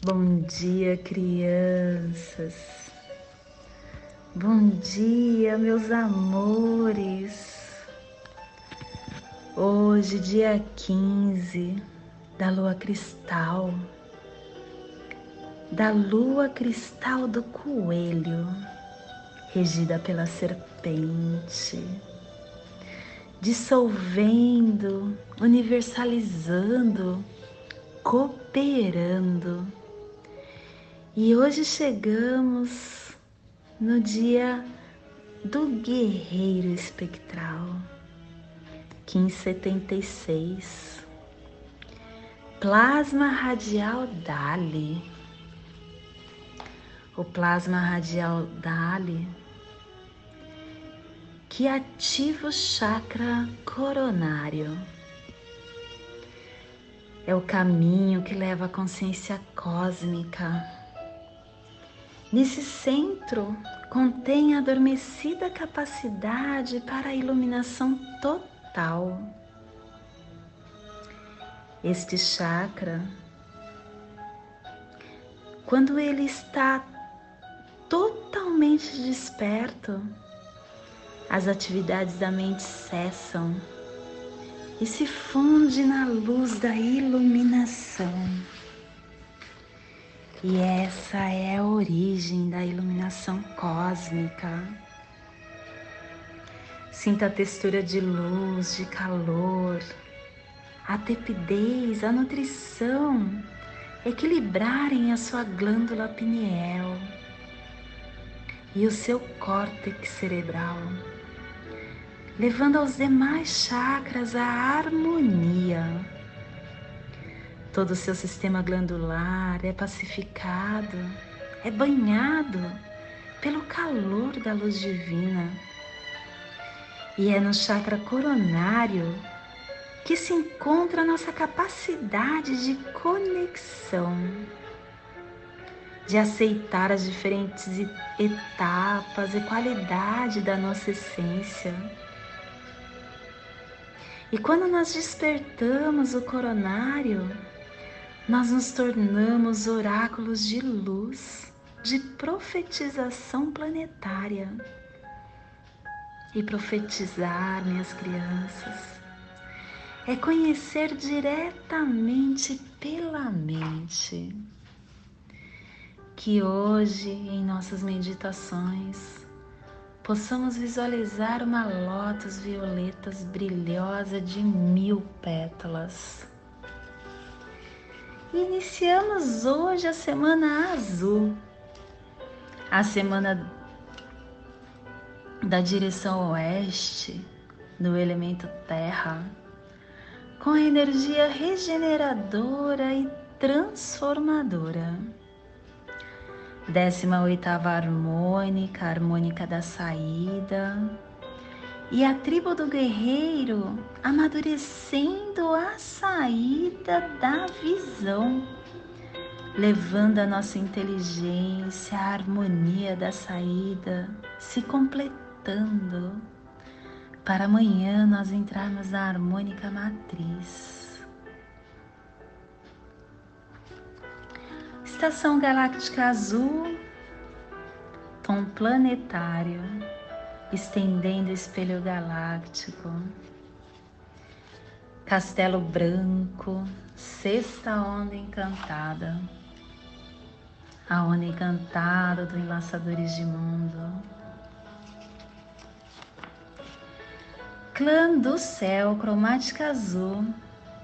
Bom dia, crianças. Bom dia, meus amores. Hoje, dia 15 da lua cristal, da lua cristal do coelho, regida pela serpente, dissolvendo, universalizando, cooperando e hoje chegamos no dia do guerreiro espectral, 1576. Plasma radial Dali. O plasma radial Dali que ativa o chakra coronário. É o caminho que leva à consciência cósmica Nesse centro contém a adormecida capacidade para a iluminação total. Este chakra, quando ele está totalmente desperto, as atividades da mente cessam e se funde na luz da iluminação. E essa é a origem da iluminação cósmica. Sinta a textura de luz, de calor, a tepidez, a nutrição equilibrarem a sua glândula pineal e o seu córtex cerebral, levando aos demais chakras a harmonia Todo o seu sistema glandular é pacificado, é banhado pelo calor da luz divina. E é no chakra coronário que se encontra a nossa capacidade de conexão, de aceitar as diferentes etapas e qualidade da nossa essência. E quando nós despertamos o coronário, nós nos tornamos oráculos de luz, de profetização planetária. E profetizar, minhas crianças, é conhecer diretamente pela mente. Que hoje, em nossas meditações, possamos visualizar uma lótus violetas brilhosa de mil pétalas iniciamos hoje a semana azul, a semana da direção oeste do elemento terra, com a energia regeneradora e transformadora. Décima oitava harmônica, harmônica da saída e a tribo do guerreiro amadurecendo a saída da visão, levando a nossa inteligência, a harmonia da saída se completando, para amanhã nós entrarmos na harmônica matriz. Estação galáctica azul, tom planetário estendendo espelho galáctico. Castelo Branco, sexta onda encantada. A onda encantada do Enlaçadores de Mundo. Clã do Céu, cromática azul.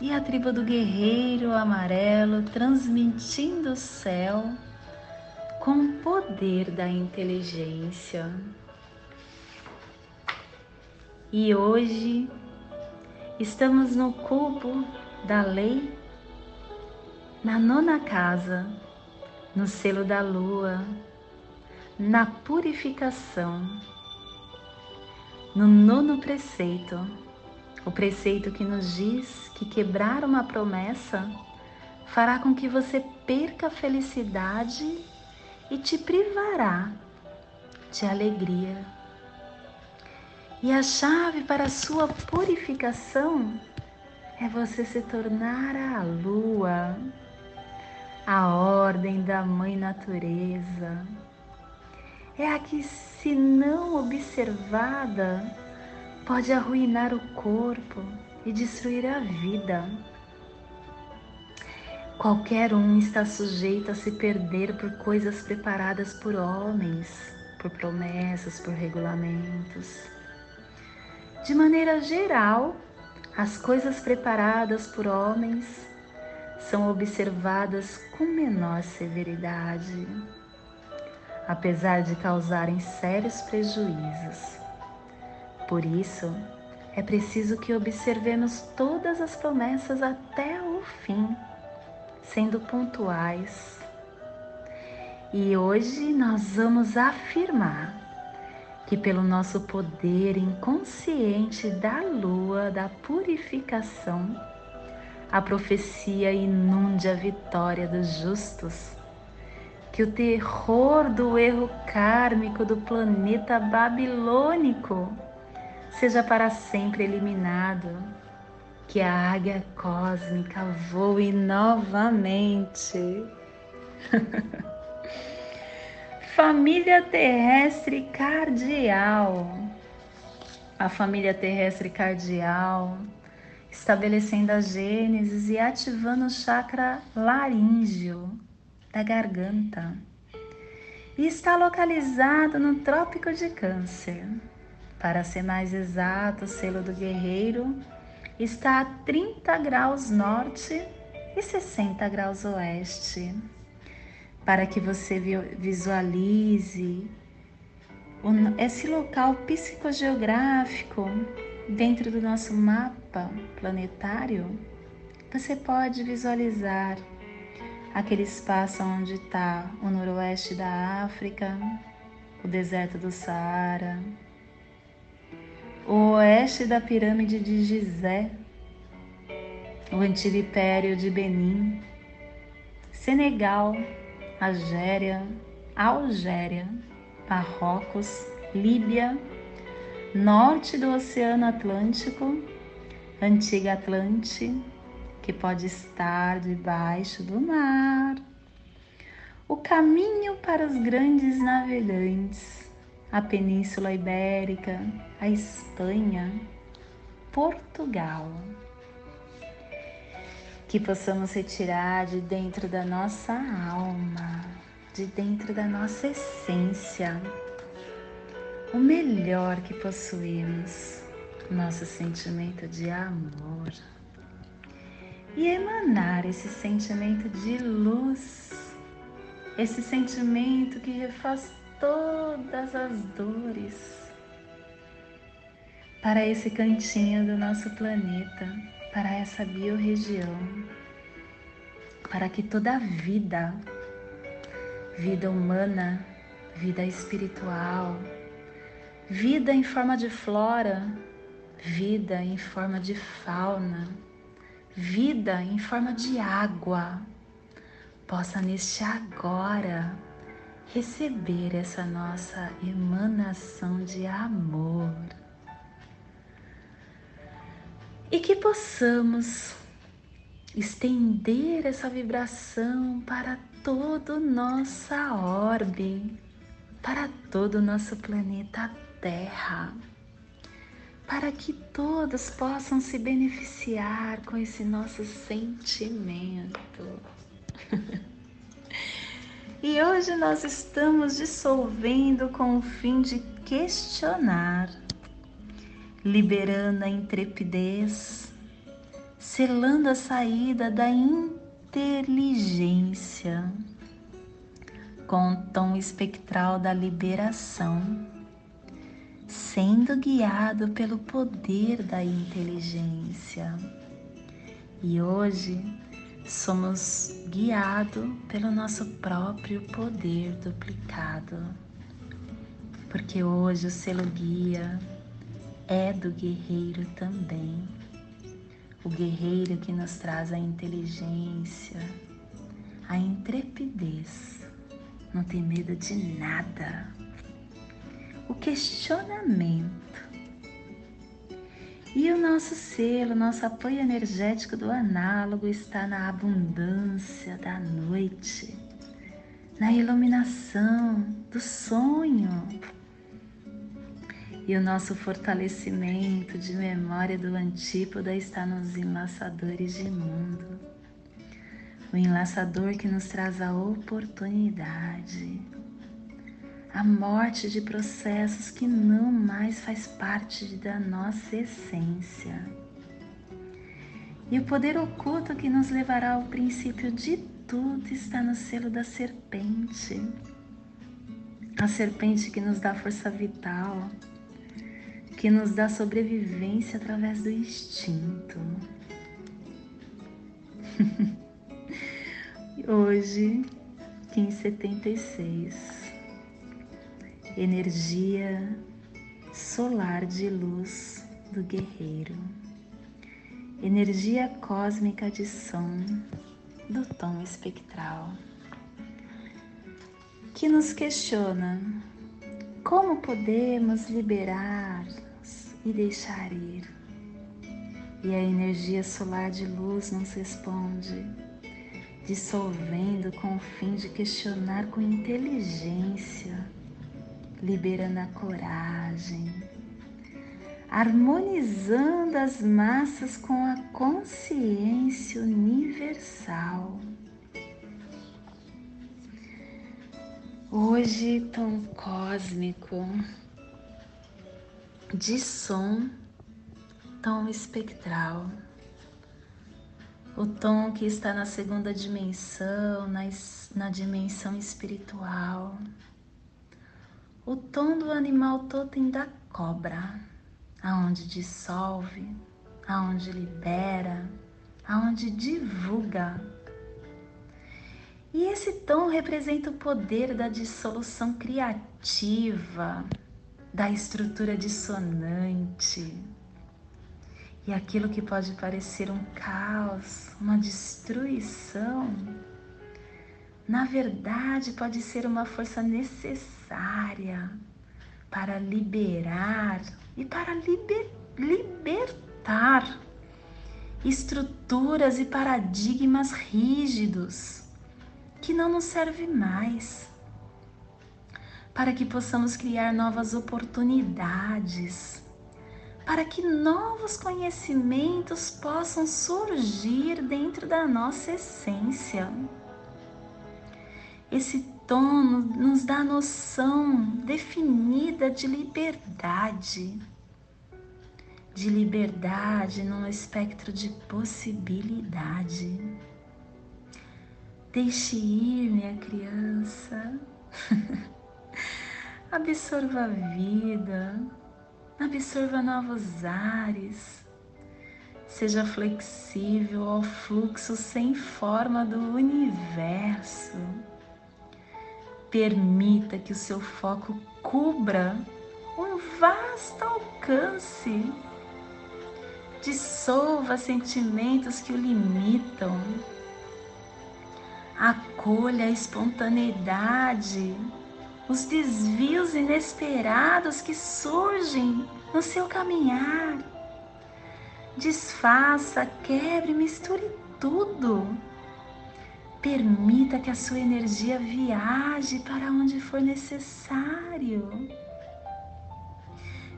E a tribo do guerreiro amarelo transmitindo o céu com o poder da inteligência. E hoje estamos no cubo da lei, na nona casa, no selo da lua, na purificação, no nono preceito, o preceito que nos diz que quebrar uma promessa fará com que você perca a felicidade e te privará de alegria. E a chave para a sua purificação é você se tornar a lua, a ordem da Mãe Natureza. É a que, se não observada, pode arruinar o corpo e destruir a vida. Qualquer um está sujeito a se perder por coisas preparadas por homens, por promessas, por regulamentos. De maneira geral, as coisas preparadas por homens são observadas com menor severidade, apesar de causarem sérios prejuízos. Por isso, é preciso que observemos todas as promessas até o fim sendo pontuais. E hoje nós vamos afirmar que, pelo nosso poder inconsciente da lua da purificação, a profecia inunde a vitória dos justos, que o terror do erro kármico do planeta babilônico seja para sempre eliminado que a águia cósmica voe novamente. família terrestre cardial. A família terrestre cardial, estabelecendo a gênesis e ativando o chakra laríngeo da garganta. E está localizado no Trópico de Câncer. Para ser mais exato, o selo do guerreiro está a 30 graus norte e 60 graus oeste. Para que você visualize esse local psicogeográfico dentro do nosso mapa planetário, você pode visualizar aquele espaço onde está o noroeste da África, o deserto do Saara, o oeste da pirâmide de Gizé, o antigo império de Benin, Senegal, Argéria, Algéria, Marrocos, Líbia, norte do Oceano Atlântico, antiga Atlante, que pode estar debaixo do mar, o caminho para os grandes navegantes, a Península Ibérica, a Espanha, Portugal. Que possamos retirar de dentro da nossa alma, de dentro da nossa essência, o melhor que possuímos, nosso sentimento de amor. E emanar esse sentimento de luz, esse sentimento que refaz todas as dores para esse cantinho do nosso planeta, para essa biorregião, para que toda vida, vida humana, vida espiritual, vida em forma de flora, vida em forma de fauna, vida em forma de água, possa neste agora receber essa nossa emanação de amor. E que possamos estender essa vibração para toda nossa orbe, para todo o nosso planeta Terra, para que todos possam se beneficiar com esse nosso sentimento. E hoje nós estamos dissolvendo com o fim de questionar, liberando a intrepidez, selando a saída da inteligência, com o tom espectral da liberação, sendo guiado pelo poder da inteligência. E hoje somos guiados pelo nosso próprio poder duplicado. Porque hoje o selo guia é do guerreiro também. O guerreiro que nos traz a inteligência, a intrepidez, não tem medo de nada. O questionamento e o nosso selo, nosso apoio energético do análogo está na abundância da noite, na iluminação do sonho. E o nosso fortalecimento de memória do antípoda está nos enlaçadores de mundo. O enlaçador que nos traz a oportunidade, a morte de processos que não mais faz parte da nossa essência. E o poder oculto que nos levará ao princípio de tudo está no selo da serpente. A serpente que nos dá força vital, que nos dá sobrevivência através do instinto. Hoje, 1576, energia solar de luz do guerreiro, energia cósmica de som do tom espectral, que nos questiona como podemos liberar e deixar ir. E a energia solar de luz nos responde, dissolvendo com o fim de questionar com inteligência, liberando a coragem, harmonizando as massas com a consciência universal. Hoje, tom cósmico de som, tom espectral, o tom que está na segunda dimensão, na, na dimensão espiritual, o tom do animal totem da cobra aonde dissolve, aonde libera, aonde divulga. E esse tom representa o poder da dissolução criativa, da estrutura dissonante. E aquilo que pode parecer um caos, uma destruição, na verdade pode ser uma força necessária para liberar e para liber, libertar estruturas e paradigmas rígidos que não nos servem mais, para que possamos criar novas oportunidades, para que novos conhecimentos possam surgir dentro da nossa essência. Esse tom nos dá a noção definida de liberdade, de liberdade num espectro de possibilidade. Deixe ir, minha criança. absorva a vida, absorva novos ares. Seja flexível ao fluxo sem forma do universo Permita que o seu foco cubra um vasto alcance. Dissolva sentimentos que o limitam. Acolha a espontaneidade, os desvios inesperados que surgem no seu caminhar. Desfaça, quebre, misture tudo Permita que a sua energia viaje para onde for necessário.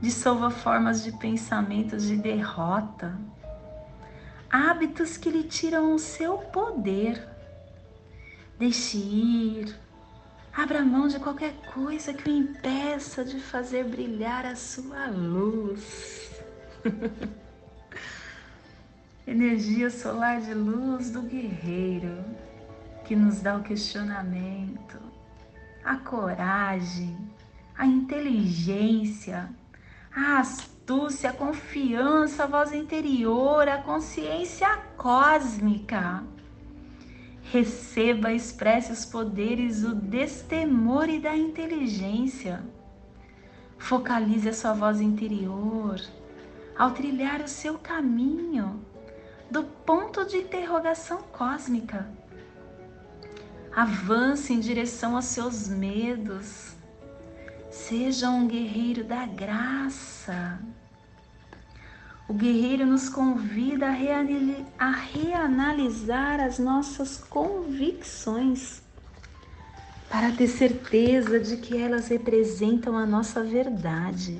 Dissolva formas de pensamentos de derrota, hábitos que lhe tiram o seu poder. Deixe ir, abra mão de qualquer coisa que o impeça de fazer brilhar a sua luz. Energia solar de luz do guerreiro que nos dá o questionamento, a coragem, a inteligência, a astúcia, a confiança, a voz interior, a consciência cósmica. Receba, expresse os poderes do destemor e da inteligência. Focalize a sua voz interior ao trilhar o seu caminho do ponto de interrogação cósmica Avance em direção aos seus medos. Seja um guerreiro da graça. O guerreiro nos convida a reanalisar as nossas convicções para ter certeza de que elas representam a nossa verdade,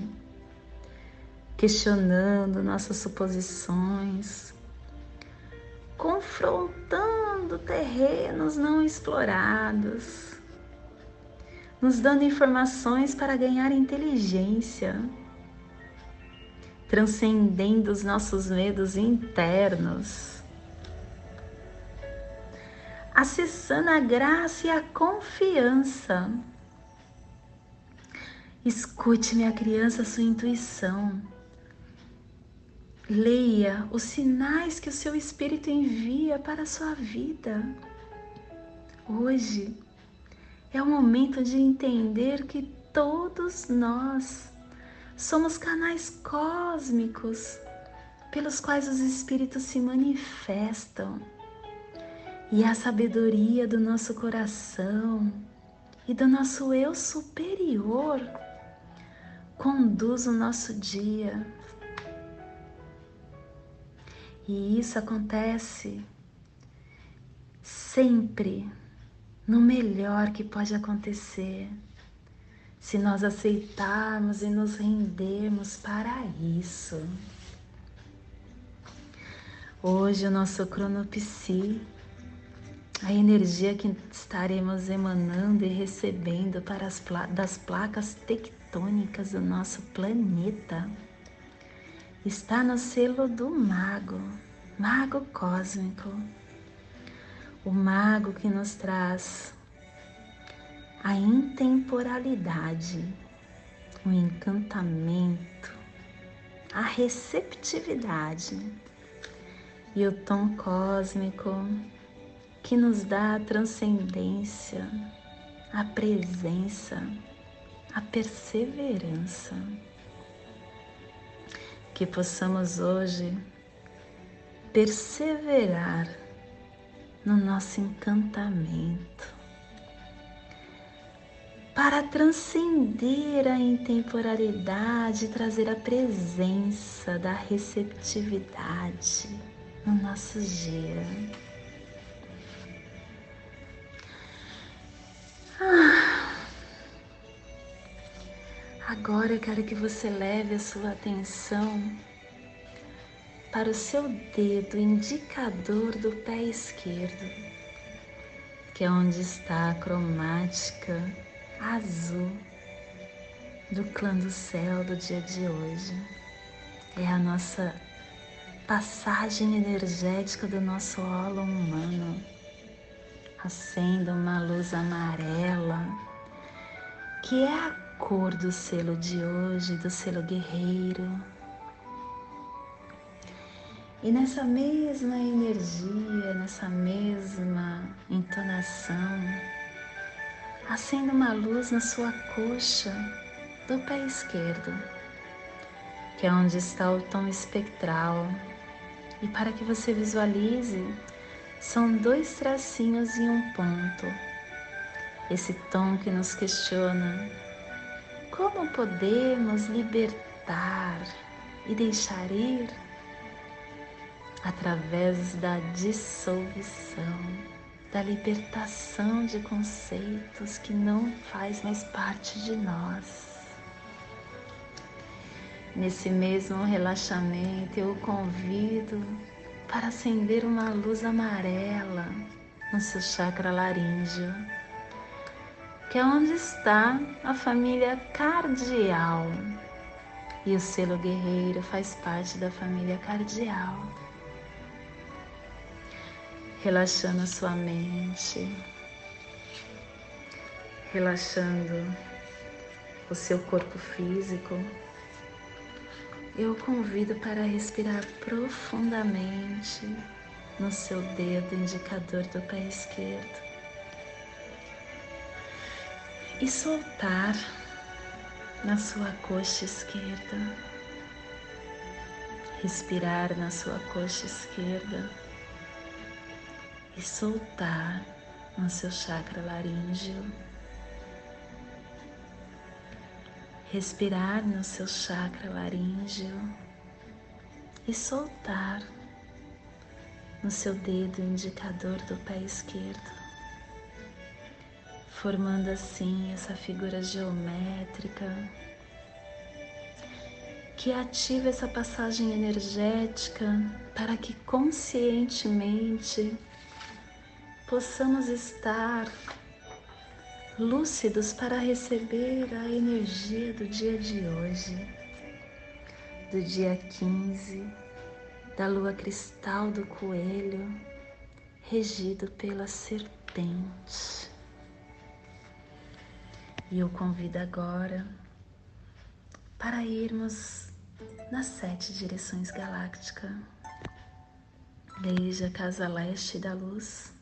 questionando nossas suposições, confrontando terrenos não explorados, nos dando informações para ganhar inteligência, transcendendo os nossos medos internos acessando a graça e a confiança. Escute, minha criança, sua intuição. Leia os sinais que o seu espírito envia para a sua vida. Hoje é o momento de entender que todos nós somos canais cósmicos pelos quais os espíritos se manifestam e a sabedoria do nosso coração e do nosso eu superior conduz o nosso dia. E isso acontece sempre no melhor que pode acontecer, se nós aceitarmos e nos rendermos para isso. Hoje o nosso cronopsi a energia que estaremos emanando e recebendo para as pla das placas tectônicas do nosso planeta está no selo do mago, mago cósmico, o mago que nos traz a intemporalidade, o encantamento, a receptividade e o tom cósmico que nos dá a transcendência, a presença, a perseverança. Que possamos hoje perseverar no nosso encantamento para transcender a intemporalidade, trazer a presença da receptividade no nosso dia. Agora eu quero que você leve a sua atenção para o seu dedo indicador do pé esquerdo, que é onde está a cromática azul do clã do céu do dia de hoje. É a nossa passagem energética do nosso holo humano. Acenda uma luz amarela, que é a cor do selo de hoje, do selo guerreiro. E nessa mesma energia, nessa mesma entonação, acenda uma luz na sua coxa do pé esquerdo, que é onde está o tom espectral. E para que você visualize, são dois tracinhos e um ponto. Esse tom que nos questiona como podemos libertar e deixar ir? Através da dissolução, da libertação de conceitos que não faz mais parte de nós. Nesse mesmo relaxamento, eu o convido para acender uma luz amarela no seu chakra laríngeo que é onde está a família cardial. E o selo guerreiro faz parte da família cardial. Relaxando a sua mente, relaxando o seu corpo físico, eu convido para respirar profundamente no seu dedo indicador do pé esquerdo e soltar na sua coxa esquerda. Respirar na sua coxa esquerda e soltar no seu chakra laríngeo. Respirar no seu chakra laríngeo e soltar no seu dedo indicador do pé esquerdo formando assim essa figura geométrica que ativa essa passagem energética para que conscientemente possamos estar lúcidos para receber a energia do dia de hoje, do dia 15, da lua cristal do coelho, regido pela serpente. E eu convido agora para irmos nas sete direções galácticas, desde a casa leste da luz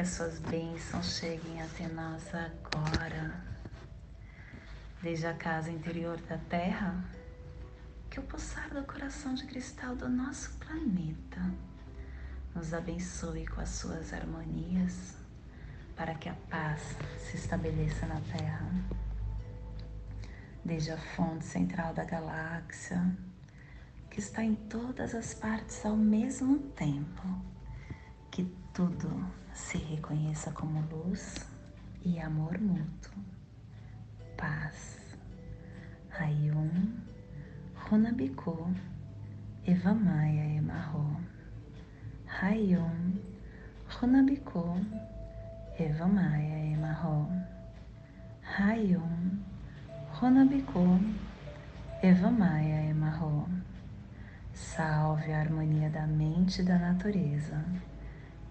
que as suas bênçãos cheguem até nós agora. Desde a casa interior da Terra, que o pulsar do coração de cristal do nosso planeta nos abençoe com as suas harmonias, para que a paz se estabeleça na Terra. Desde a fonte central da galáxia, que está em todas as partes ao mesmo tempo, que tudo se reconheça como luz e amor mútuo, paz. Ayum, Runabiku, Evamaya Emarro. Hayum, Runabiku, Evamaya Emarro. Hayum, Runabiku, Evamaya Emarro. Salve a harmonia da mente e da natureza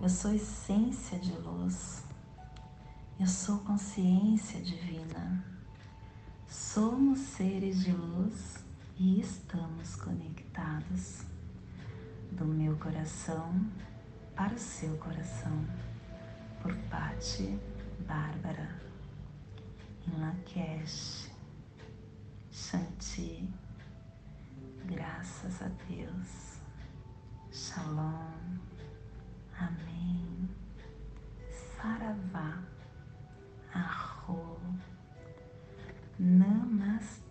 eu sou essência de luz. Eu sou consciência divina. Somos seres de luz e estamos conectados do meu coração para o seu coração. Por Pati Bárbara, em Lakesh, Shanti, graças a Deus. Shalom. Amém. Saravá. Arro. Namastê.